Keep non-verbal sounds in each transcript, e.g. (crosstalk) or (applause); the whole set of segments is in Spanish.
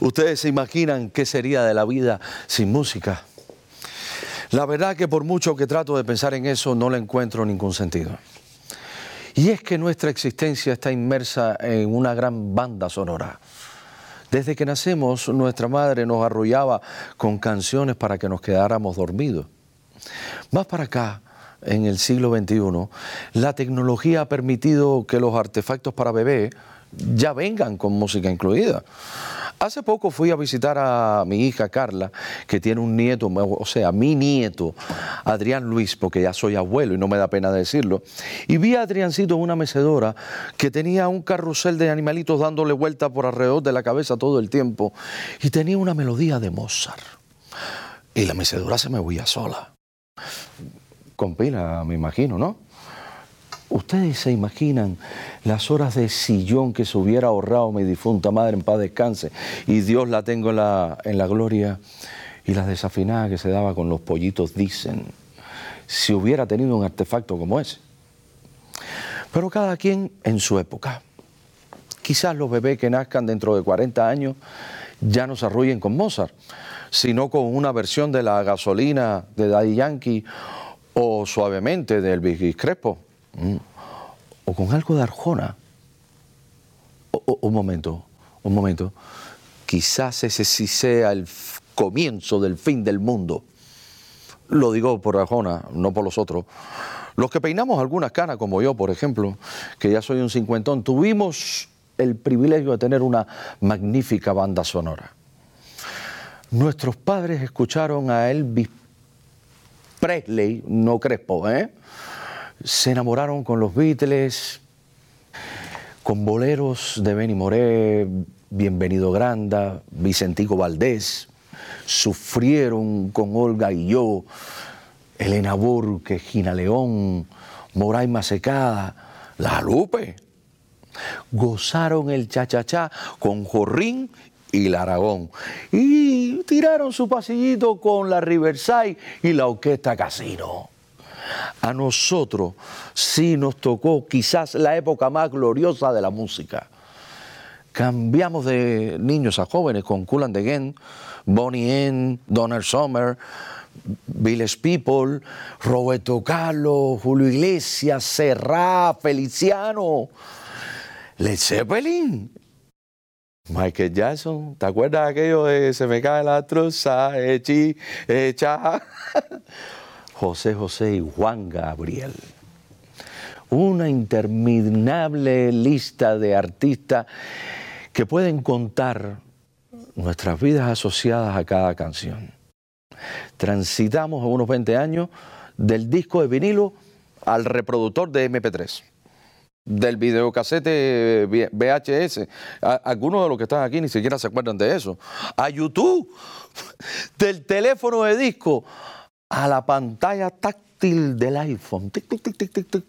Ustedes se imaginan qué sería de la vida sin música. La verdad que por mucho que trato de pensar en eso, no le encuentro ningún sentido. Y es que nuestra existencia está inmersa en una gran banda sonora. Desde que nacemos, nuestra madre nos arrollaba con canciones para que nos quedáramos dormidos. Más para acá, en el siglo XXI, la tecnología ha permitido que los artefactos para bebé ya vengan con música incluida. Hace poco fui a visitar a mi hija Carla, que tiene un nieto, o sea, mi nieto, Adrián Luis, porque ya soy abuelo y no me da pena decirlo. Y vi a Adriancito en una mecedora que tenía un carrusel de animalitos dándole vuelta por alrededor de la cabeza todo el tiempo y tenía una melodía de Mozart. Y la mecedora se me huía sola. Con me imagino, ¿no? Ustedes se imaginan las horas de sillón que se hubiera ahorrado mi difunta madre en paz descanse y Dios la tengo en la, en la gloria y las desafinadas que se daba con los pollitos dicen si hubiera tenido un artefacto como ese. Pero cada quien en su época. Quizás los bebés que nazcan dentro de 40 años ya no se arrullen con Mozart, sino con una versión de la gasolina de Daddy Yankee o suavemente del Big Crespo Mm. o con algo de Arjona. un momento, un momento. Quizás ese sí sea el comienzo del fin del mundo. Lo digo por Arjona, no por los otros. Los que peinamos algunas canas, como yo, por ejemplo, que ya soy un cincuentón, tuvimos el privilegio de tener una magnífica banda sonora. Nuestros padres escucharon a Elvis Presley, no Crespo, ¿eh? Se enamoraron con los Beatles, con boleros de Benny Moré, Bienvenido Granda, Vicentico Valdés, sufrieron con Olga y yo, Elena Burke, Gina León, Moraima Secada, La Lupe. Gozaron el cha-cha-cha con Jorrín y la Aragón. Y tiraron su pasillito con la Riverside y la Orquesta Casino. A nosotros sí nos tocó quizás la época más gloriosa de la música. Cambiamos de niños a jóvenes con Cool and the Bonnie N, Donald Summer, Village People, Roberto Carlos, Julio Iglesias, Serra, Feliciano, Led Zeppelin, Michael Jackson, ¿te acuerdas de aquello de se me cae la truza, echi, echa? (laughs) José José y Juan Gabriel. Una interminable lista de artistas que pueden contar nuestras vidas asociadas a cada canción. Transitamos a unos 20 años del disco de vinilo al reproductor de MP3, del videocasete VHS. Algunos de los que están aquí ni siquiera se acuerdan de eso. A YouTube, del teléfono de disco a la pantalla táctil del iPhone, tic, tic, tic,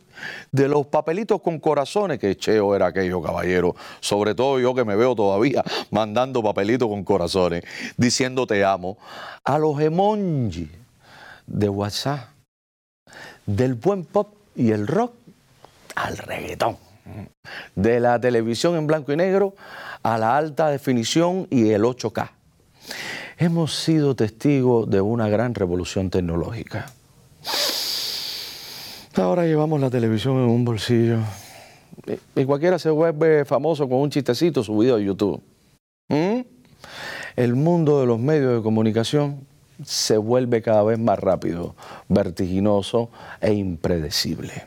de los papelitos con corazones, que cheo era aquello, caballero, sobre todo yo que me veo todavía mandando papelitos con corazones, diciendo te amo, a los emojis de WhatsApp, del buen pop y el rock al reggaetón, de la televisión en blanco y negro a la alta definición y el 8K hemos sido testigos de una gran revolución tecnológica. Ahora llevamos la televisión en un bolsillo y cualquiera se vuelve famoso con un chistecito subido a YouTube. ¿Mm? El mundo de los medios de comunicación se vuelve cada vez más rápido, vertiginoso e impredecible.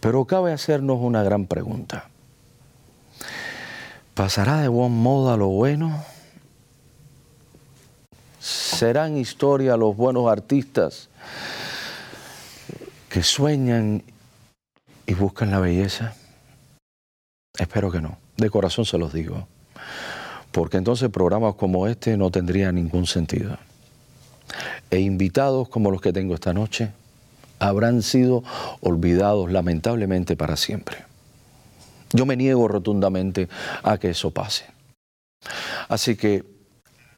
Pero cabe hacernos una gran pregunta. ¿Pasará de buen modo a lo bueno? Serán historia los buenos artistas que sueñan y buscan la belleza? Espero que no, de corazón se los digo, porque entonces programas como este no tendrían ningún sentido. E invitados como los que tengo esta noche habrán sido olvidados lamentablemente para siempre. Yo me niego rotundamente a que eso pase. Así que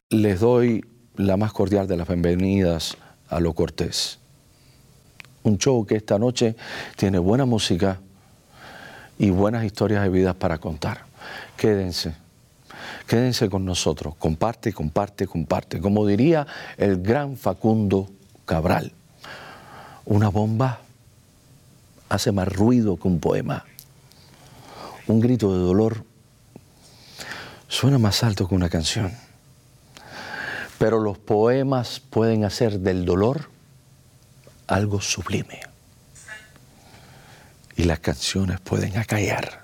les doy la más cordial de las bienvenidas a Lo Cortés. Un show que esta noche tiene buena música y buenas historias de vidas para contar. Quédense, Quédense con nosotros, comparte, comparte, comparte. Como diría el gran Facundo Cabral, una bomba hace más ruido que un poema. Un grito de dolor suena más alto que una canción. Pero los poemas pueden hacer del dolor algo sublime. Y las canciones pueden acallar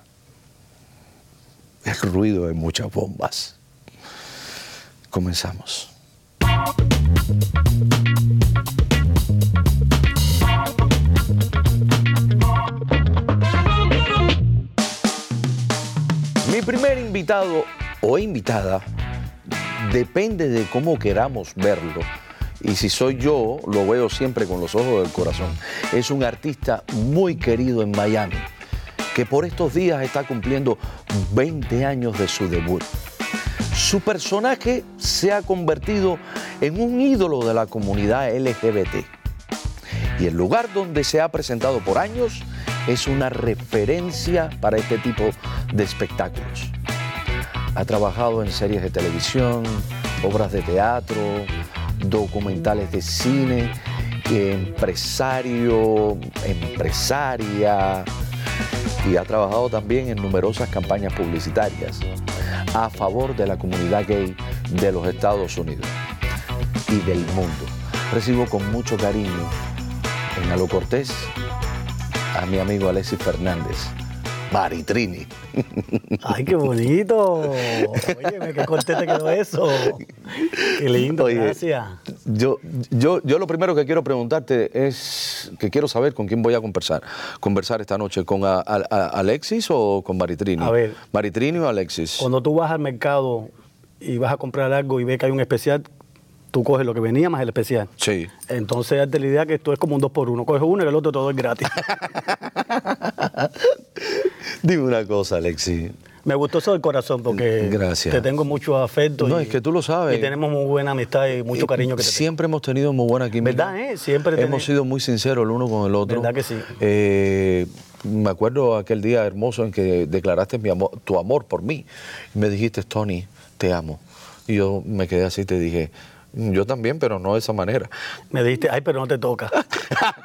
el ruido de muchas bombas. Comenzamos. Mi primer invitado o invitada depende de cómo queramos verlo. Y si soy yo, lo veo siempre con los ojos del corazón. Es un artista muy querido en Miami, que por estos días está cumpliendo 20 años de su debut. Su personaje se ha convertido en un ídolo de la comunidad LGBT. Y el lugar donde se ha presentado por años es una referencia para este tipo de espectáculos. Ha trabajado en series de televisión, obras de teatro, documentales de cine, empresario, empresaria, y ha trabajado también en numerosas campañas publicitarias a favor de la comunidad gay de los Estados Unidos y del mundo. Recibo con mucho cariño en Alo Cortés a mi amigo Alexis Fernández. Maritrini. Ay, qué bonito. Óyeme, qué corte te quedó eso. Qué lindo, Oye, gracias. Yo, yo, yo lo primero que quiero preguntarte es que quiero saber con quién voy a conversar. Conversar esta noche, ¿con a- a- a- Alexis o con Maritrini? A ver. ¿Maritrini o Alexis? Cuando tú vas al mercado y vas a comprar algo y ves que hay un especial, tú coges lo que venía más el especial. Sí. Entonces, date la idea que esto es como un dos por uno. Coges uno y el otro todo es gratis. (laughs) (laughs) Dime una cosa, Alexis. Me gustó eso del corazón porque Gracias. te tengo mucho afecto. No, y- es que tú lo sabes. Y tenemos muy buena amistad y mucho Eh, cariño que te tengo. Siempre hemos tenido muy buena química. ¿Verdad, eh? Siempre Hemos sido muy sinceros el uno con el otro. ¿Verdad que sí? Eh, me acuerdo aquel día hermoso en que declaraste mi amor, tu amor por mí. Me dijiste, Tony, te amo. Y yo me quedé así y te dije, yo también, pero no de esa manera. Me dijiste, ay, pero no te toca. (laughs)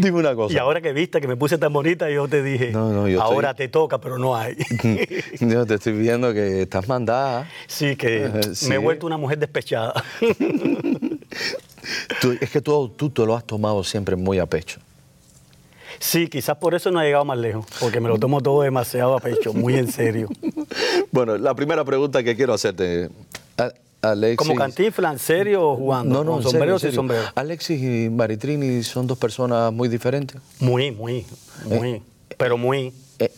Dime una cosa. Y ahora que viste que me puse tan bonita, yo te dije, No, no, yo ahora estoy- te toca, pero no hay. (laughs) Yo te estoy viendo que estás mandada. sí, que sí. me he vuelto una mujer despechada. (laughs) Tú- es que tú, tú te lo has tomado siempre muy a pecho. sí, quizás por eso no he llegado más lejos, porque me lo tomo todo demasiado a pecho, muy en serio. (laughs) Bueno, la primera pregunta que quiero hacerte, Alexis. Como cantifla, en serio o jugando, No, no, con en serio, sombrero en o sin serio. sombrero. Alexis y Maritrini son dos personas muy diferentes. Muy, muy, muy, pero muy. Eh,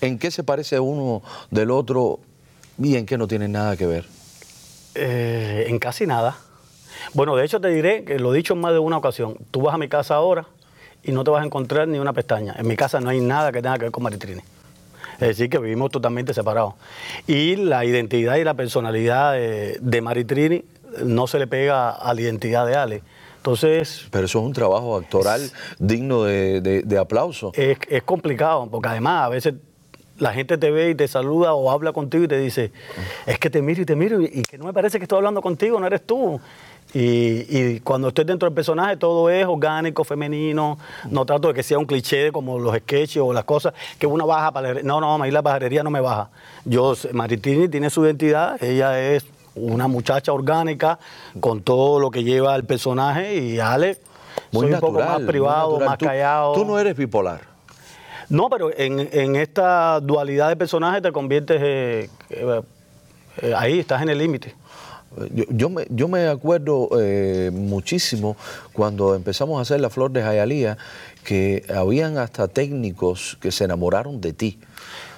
¿En qué se parece uno del otro y en qué no tienen nada que ver? Eh, en casi nada. Bueno, de hecho te diré que lo he dicho en más de una ocasión. Tú vas a mi casa ahora y no te vas a encontrar ni una pestaña. En mi casa no hay nada que tenga que ver con Maritrini. Es decir, que vivimos totalmente separados. Y la identidad y la personalidad de, de Maritrini no se le pega a la identidad de Ale. Entonces, Pero eso es un trabajo actoral digno de, de- de aplauso. es, es complicado, porque además a veces la gente te ve y te saluda o habla contigo y te dice, es que te miro y te miro y, y que no me parece que estoy hablando contigo, no eres tú. Y, y cuando estoy dentro del personaje todo es orgánico, femenino, no trato de que sea un cliché como los sketches o las cosas, que una baja para No, no, a mí la bajarería no me baja. Yo, Maritini tiene su identidad, ella es una muchacha orgánica con todo lo que lleva el personaje y Ale Muy soy natural. un poco más privado, más callado. Tú no eres bipolar. No, pero en, en esta dualidad de personajes te conviertes eh, eh, eh, ahí, estás en el límite. Yo, yo me, yo me acuerdo eh, muchísimo cuando empezamos a hacer La Flor de Jayalía que habían hasta técnicos que se enamoraron de ti.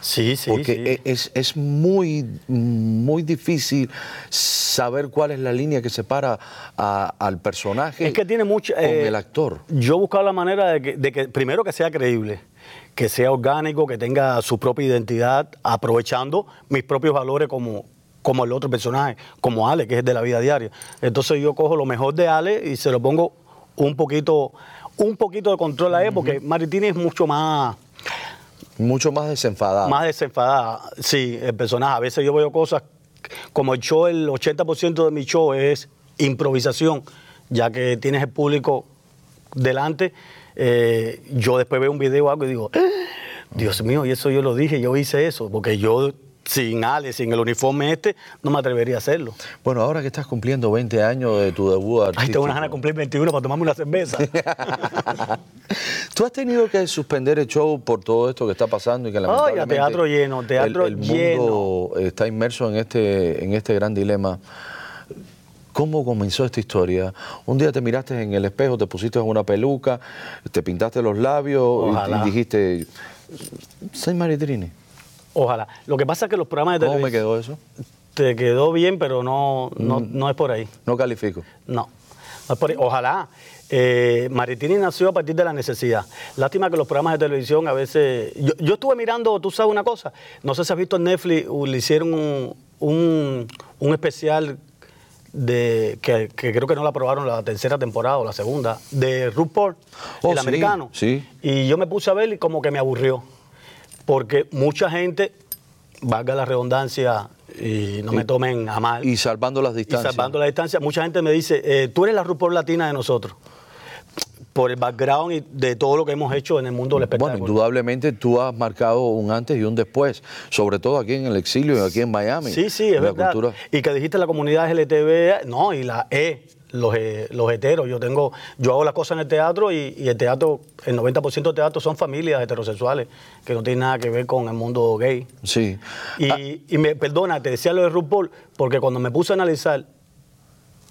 Sí, sí, porque sí. e- es, es muy, muy difícil saber cuál es la línea que separa a- al personaje Es que tiene mucho. con eh, el actor. Yo he buscado la manera de que, de que, primero, que sea creíble, que sea orgánico, que tenga su propia identidad, aprovechando mis propios valores como, como el otro personaje, como Ale, que es de la vida diaria. Entonces yo cojo lo mejor de Ale y se lo pongo un poquito, un poquito de control a él, porque Maritini es mucho más Mucho más desenfadada. Más desenfadada, sí, el personaje. A veces yo veo cosas, como el show, el 80% de mi show es improvisación, ya que tienes el público delante. eh, yo después veo un video o algo y digo, "Ah, Dios mío, y eso yo lo dije, yo hice eso, porque yo sin Ale, sin el uniforme este, no me atrevería a hacerlo. Bueno, ahora que estás cumpliendo 20 años de tu debut artístico. Ay, tengo unas ganas de cumplir 21 para tomarme una cerveza. (laughs) ¿Tú has tenido que suspender el show por todo esto que está pasando y que Ay, a lamentablemente teatro lleno, teatro el, el mundo lleno. está inmerso en este, en este gran dilema? ¿Cómo comenzó esta historia? Un día te miraste en el espejo, te pusiste una peluca, te pintaste los labios y- y, dijiste, soy Maritrini. Ojalá. Lo que pasa es que los programas de ¿Cómo me televisión... quedó eso? Te quedó bien, pero no, no, Mm. no es por ahí. No califico. No. no es por ahí. Ojalá. Eh, Maritini nació a partir de la necesidad. Lástima que los programas de televisión a veces. Yo, yo estuve mirando, tú sabes una cosa. No sé si has visto en Netflix, le hicieron un, un, un especial de que, que creo que no la aprobaron la tercera temporada o la segunda, de RuPaul, Oh, el sí, americano. sí. Y yo me puse a ver y como que me aburrió. Porque mucha gente, valga la redundancia, y no me Y- tomen a mal. Y salvando las Y distancias. salvando la distancia, mucha gente me dice, eh, tú eres la RuPaul latina de nosotros. Por el background y de todo lo que hemos hecho en el mundo del espectáculo. Bueno, indudablemente tú has marcado un antes y un después, sobre todo aquí en el exilio y aquí en Miami. Sí, sí, es La verdad. cultura- Y que dijiste la comunidad LTV, no, y la E, los, eh, los heteros. Yo tengo, yo hago las cosas en el teatro y, y el teatro, el 90% del teatro son familias heterosexuales, que no tienen nada que ver con el mundo gay. Sí. Y, Ah, y me perdona, te decía lo de RuPaul, porque cuando me puse a analizar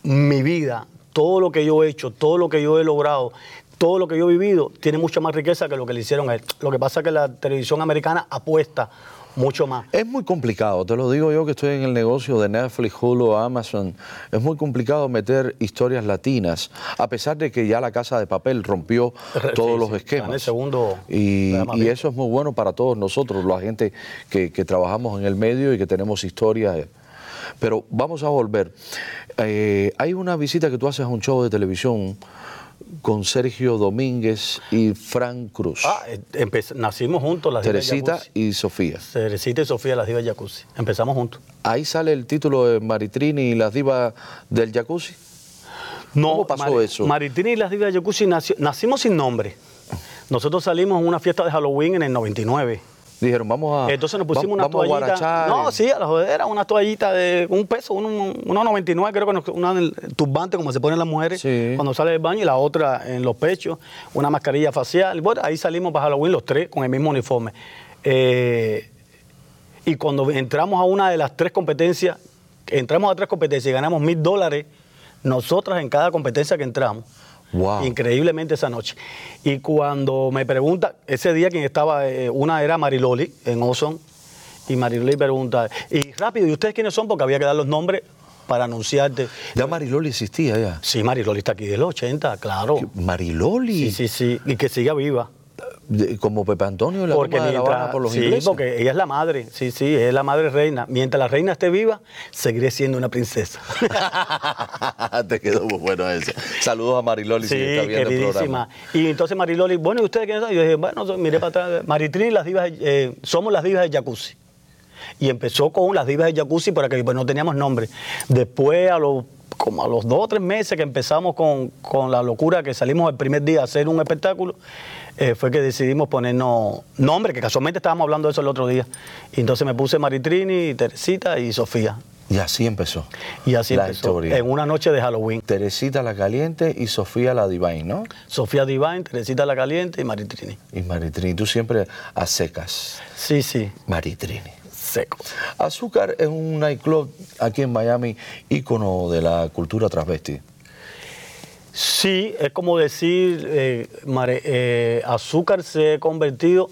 mi vida, todo lo que yo he hecho, todo lo que yo he logrado, todo lo que yo he vivido, tiene mucha más riqueza que lo que le hicieron a él. Lo que pasa es que la televisión americana apuesta mucho más. Es muy complicado, te lo digo yo que estoy en el negocio de Netflix, Hulu, Amazon. Es muy complicado meter historias latinas, a pesar de que ya la Casa de Papel rompió Sí, todos los sí, esquemas. en el segundo y, eso es muy bueno para todos nosotros, la gente que, que trabajamos en el medio y que tenemos historias. Pero vamos a volver. Eh, hay una visita que tú haces a un show de televisión con Sergio Domínguez y Frank Cruz. Ah, eh, nacimos juntos, las divas Teresita Jacuzzi. y Sofía. Teresita y Sofía, las divas Jacuzzi. Empezamos juntos. Ahí sale el título de Maritrini y las divas del jacuzzi. No, ¿Cómo pasó eso? Maritini y las divas Jacuzzi nació- nacimos sin nombre. Nosotros salimos en una fiesta de Halloween en el 99. Dijeron, vamos a. Entonces nos pusimos una vamos toallita. No, sí, a la jodera, una toallita de un peso, uno- uno 1.99, creo que nos- una turbante, como se ponen las mujeres Sí. cuando sale del baño, y la otra en los pechos, una mascarilla facial. Bueno, ahí salimos para Halloween los tres con el mismo uniforme. Eh, y cuando entramos a una de las tres competencias, entramos a tres competencias y ganamos mil dólares, nosotras en cada competencia que entramos. Wow. Increíblemente esa noche. Y cuando me pregunta, ese día quien estaba, eh, una era Mariloli en Ozone, y Mariloli pregunta, y rápido, ¿y ustedes quiénes son? Porque había que dar los nombres para anunciarte. Ya Mariloli existía ya. Sí, Mariloli está aquí de los 80, claro. Mariloli. Sí, sí, sí, y que siga viva. De- como Pepe Antonio en la Porque toma de La Habana mientras, por los sí, ingleses. porque ella es la madre, sí, sí, es la madre reina. Mientras la reina esté viva, seguiré siendo una princesa. (laughs) Te quedó muy bueno ese. Saludos a Mariloli Sí, si está viendo el programa. Y entonces Mariloli, bueno, ¿y ustedes quiénes son? Y yo dije, bueno, miré para atrás, Maritrini, las divas, eh, somos las divas de jacuzzi. Y empezó con las divas de jacuzzi para que pues, no teníamos nombre. Después, a los, como a los dos o tres meses que empezamos con, con la locura que salimos el primer día a hacer un espectáculo, eh, fue que decidimos ponernos nombre, que casualmente estábamos hablando de eso el otro día. Y entonces me puse Maritrini, Teresita y Sofía. Y así empezó. Y así la empezó, historia. en una noche de Halloween. Teresita la Caliente y Sofía la Divine, ¿no? Sofía Divine, Teresita la Caliente y Maritrini. Y Maritrini. Tú siempre a secas. Sí, sí, Maritrini. seco. Azúcar es un nightclub aquí en Miami, ícono de la cultura transvesti. Sí, es como decir, eh, Mare- eh, azúcar se ha convertido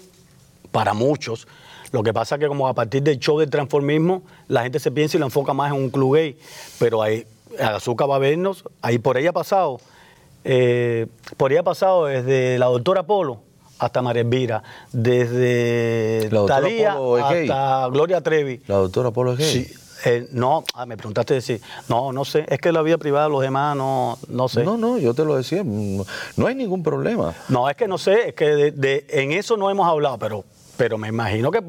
para muchos. Lo que pasa es que como a partir del show del transformismo, la gente se piensa y lo enfoca más en un club gay. Pero ahí, azúcar va a vernos, ahí por ella ha pasado, eh, por ella ha pasado desde la doctora Polo hasta María Elvira, desde ¿La doctora Talía Polo es gay? hasta Gloria Trevi. La doctora Polo es gay. Sí, eh, no, ah, me preguntaste decir, no, no sé, es que la vida privada de los demás no, no sé. No, no, yo te lo decía. No hay ningún problema. No, es que no sé, es que de, de- en eso no hemos hablado, pero Pero me imagino que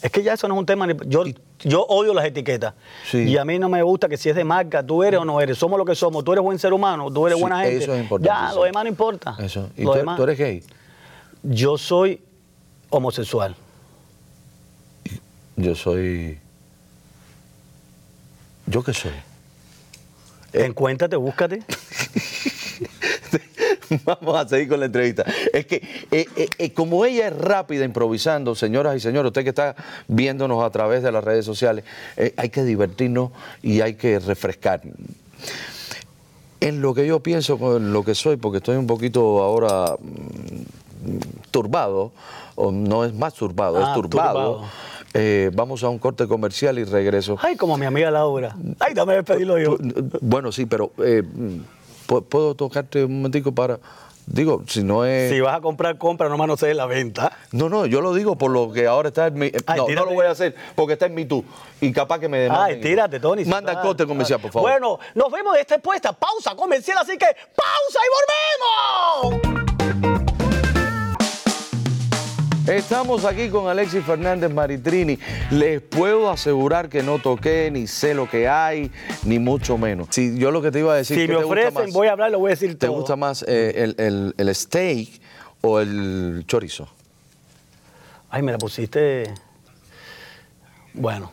es que ya eso no es un tema. Yo, yo odio las etiquetas. Sí. Y a mí no me gusta que si es de marca, tú eres o no eres. Somos lo que somos. Tú eres buen ser humano, tú eres Sí, buena gente. eso es importante, Ya, sí. lo demás no importa. Eso. ¿Y Lo tú, demás- tú eres gay? Yo soy homosexual. Yo soy... ¿Yo qué soy? Encuéntrate, búscate. (laughs) Vamos a seguir con la entrevista. Es que eh, eh, eh, como ella es rápida improvisando, señoras y señores, usted que está viéndonos a través de las redes sociales, eh, hay que divertirnos y hay que refrescar. En lo que yo pienso, con lo que soy, porque estoy un poquito ahora mm, turbado, o no es más turbado, Ah, es turbado. turbado. Eh, vamos a un corte comercial y regreso. Ay, como mi amiga Laura. Ay, dame despedirlo yo. Bueno, sí, pero eh, ¿pu- ¿puedo tocarte un momentico para...? Digo, si no es... Si vas a comprar, compra, nomás no sé la venta. No, no, yo lo digo por lo que ahora está en mi... Ay, no, no lo voy a hacer porque está en mi tú. Y capaz que me demanden. Ay, tírate, Tony. Manda el corte comercial, por favor. Bueno, nos vemos después de esta pausa comercial, así que pausa y volvemos. Estamos aquí con Alexis Fernández Maritrini. Les puedo asegurar que no toqué, ni sé lo que hay, ni mucho menos. Si yo lo que te iba a decir... Si ¿qué me ofrecen, voy a hablar, le voy a decir ¿Te todo. gusta más eh, el, el- el steak o el chorizo? Ay, me la pusiste. Bueno.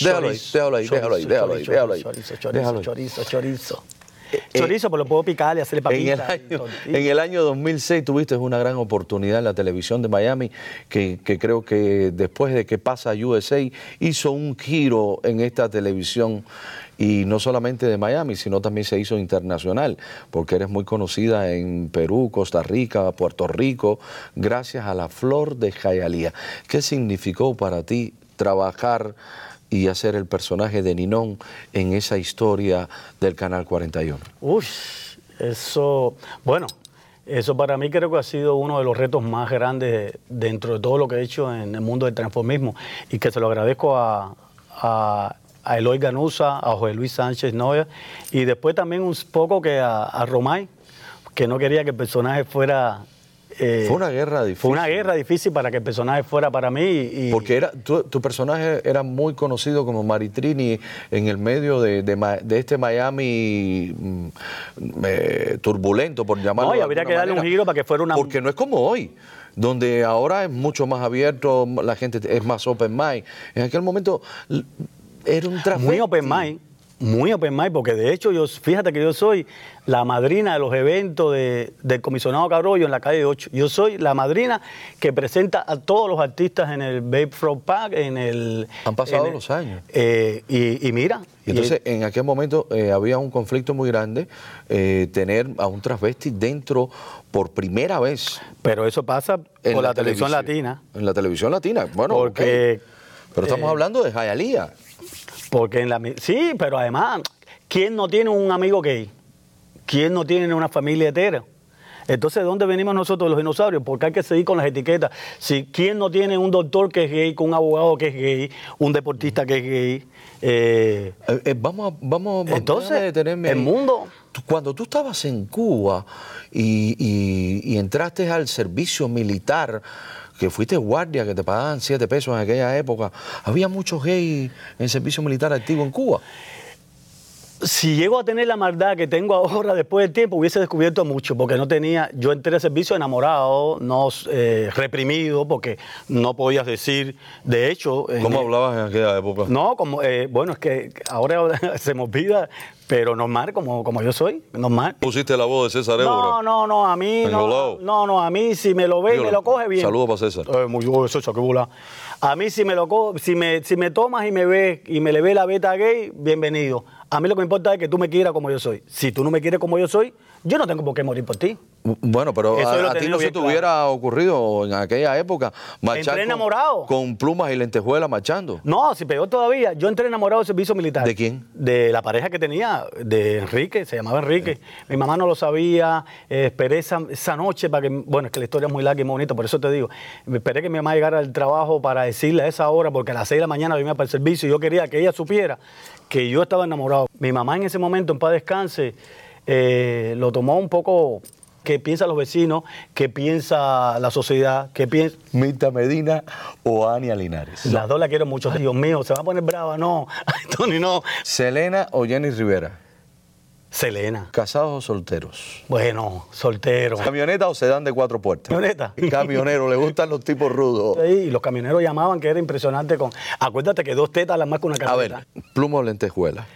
Déjalo ahí, déjalo ahí, déjalo ahí, déjalo ahí, déjalo ahí. Chorizo, chorizo, chorizo, chorizo. Eh, Chorizo, pero lo puedo picar y hacerle En el, papitas. tortillas. en el año 2006 tuviste una gran oportunidad en la televisión de Miami que, que creo que después de que pasa a USA hizo un giro en esta televisión y no solamente de Miami, sino también se hizo internacional, porque eres muy conocida en Perú, Costa Rica, Puerto Rico, gracias a la flor de Jayalía. ¿Qué significó para ti trabajar y hacer el personaje de Ninón en esa historia del Canal 41? Uy, eso, bueno, eso para mí creo que ha sido uno de los retos más grandes dentro de todo lo que he hecho en el mundo del transformismo y que se lo agradezco a, a, a Eloy Ganusa, a José Luis Sánchez Noya y después también un poco que a, a Romay, que no quería que el personaje fuera... eh, Fue una guerra difícil. Fue una guerra difícil para que el personaje fuera para mí y, Porque era, tu, tu personaje era muy conocido como Maritrini en el medio de, de este Miami mm, eh, turbulento, por llamarlo No, y habría que darle un giro para que fuera una- Porque no es como hoy, donde ahora es mucho más abierto, la gente es más open mind. En aquel momento era un travesti. Muy open mind, muy open mind, porque de hecho yo, fíjate que yo soy la madrina de los eventos de- del comisionado Carollo en la calle 8. Yo soy la madrina que presenta a todos los artistas en el Bayfront Park, en el... Han pasado el- los años. eh, y, y mira... Y entonces, en aquel momento eh, había un conflicto muy grande, eh, tener a un transvesti dentro por primera vez pero eso pasa en por la, la, televisión televisión. latina, En la televisión latina, bueno, Porque. Pero estamos eh, hablando de Jayalía. porque en la... Sí, pero además, ¿quién no tiene un amigo gay? ¿Quién no tiene una familia hetera? Entonces, ¿de dónde venimos nosotros los dinosaurios? Porque hay que seguir con las etiquetas. Si quién no tiene un doctor que es gay, con un abogado que es gay, un deportista que es gay, eh, Eh, vamos a, vamos, Entonces, detenerme el mundo- Cuando tú estabas en Cuba y, y- y entraste al servicio militar, que fuiste guardia, que te pagaban siete pesos en aquella época, ¿había muchos gays en servicio militar activo en Cuba? Si llego a tener la maldad que tengo ahora después del tiempo, hubiese descubierto mucho, porque no tenía, yo entré al servicio enamorado, no eh, reprimido, porque no podías decir, de hecho... en- ¿Cómo hablabas en aquella época? No, como, eh, bueno, es que ahora (laughs) se me olvida, pero normal, como, como yo soy, normal. Pusiste la voz de César No, no, no, a mí no, no, no, a mí si me lo ve y me lo coge bien. Saludos para César. Eh, muy bien, César, qué bola. A mí si me lo si me, si me tomas y me ves y me le ve la beta gay, bienvenido. A mí lo que me importa es que tú me quieras como yo soy. Si tú no me quieres como yo soy, yo no tengo por qué morir por ti. Bueno, pero Eso yo a, a ti no se te claro. hubiera ocurrido en aquella época marchar Entré enamorado. Con, plumas y lentejuelas marchando. No, si peor todavía, yo entré enamorado del servicio militar. ¿De quién? De la pareja que tenía, de Enrique, se llamaba Enrique. Mi mamá no lo sabía, eh, esperé esa, esa noche para que, bueno, es que la historia es muy larga y muy bonita, por eso te digo, me esperé que mi mamá llegara al trabajo para decirle a esa hora, porque a las 6 de la mañana venía para el servicio y yo quería que ella supiera que yo estaba enamorado. Mi mamá en ese momento, en paz descanse, eh, lo tomó un poco qué piensan los vecinos, qué piensa la sociedad, qué piensa... Mirta Medina o Ania Linares. Las dos la quiero mucho. Dios mío, se va a poner brava, no. (laughs) Tony, no. Selena o Jenny Rivera. Selena. ¿Casados o solteros? Bueno, soltero. ¿Camioneta o sedán de cuatro puertas? Camioneta. Camionero, le gustan los tipos rudos. Y los camioneros llamaban que era impresionante con... Acuérdate que dos tetas las más que una A ver, camioneta. pluma o lentejuela.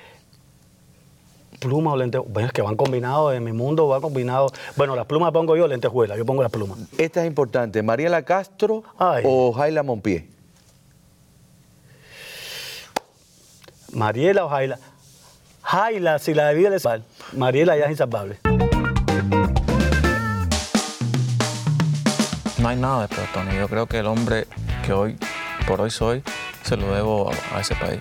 Plumas o lentejuelas. Bueno, es que van combinados, en mi mundo van combinados. Bueno, las plumas pongo yo, lentejuelas. Yo pongo las plumas. Esta es importante. ¿Mariela Castro Ay. o Jaila Monpié? Mariela o Jaila. Jaila, si la de vida le sal. Mariela ya es insalvable. No hay nada después, Tony. Yo creo que el hombre que hoy por hoy soy se lo debo a ese país.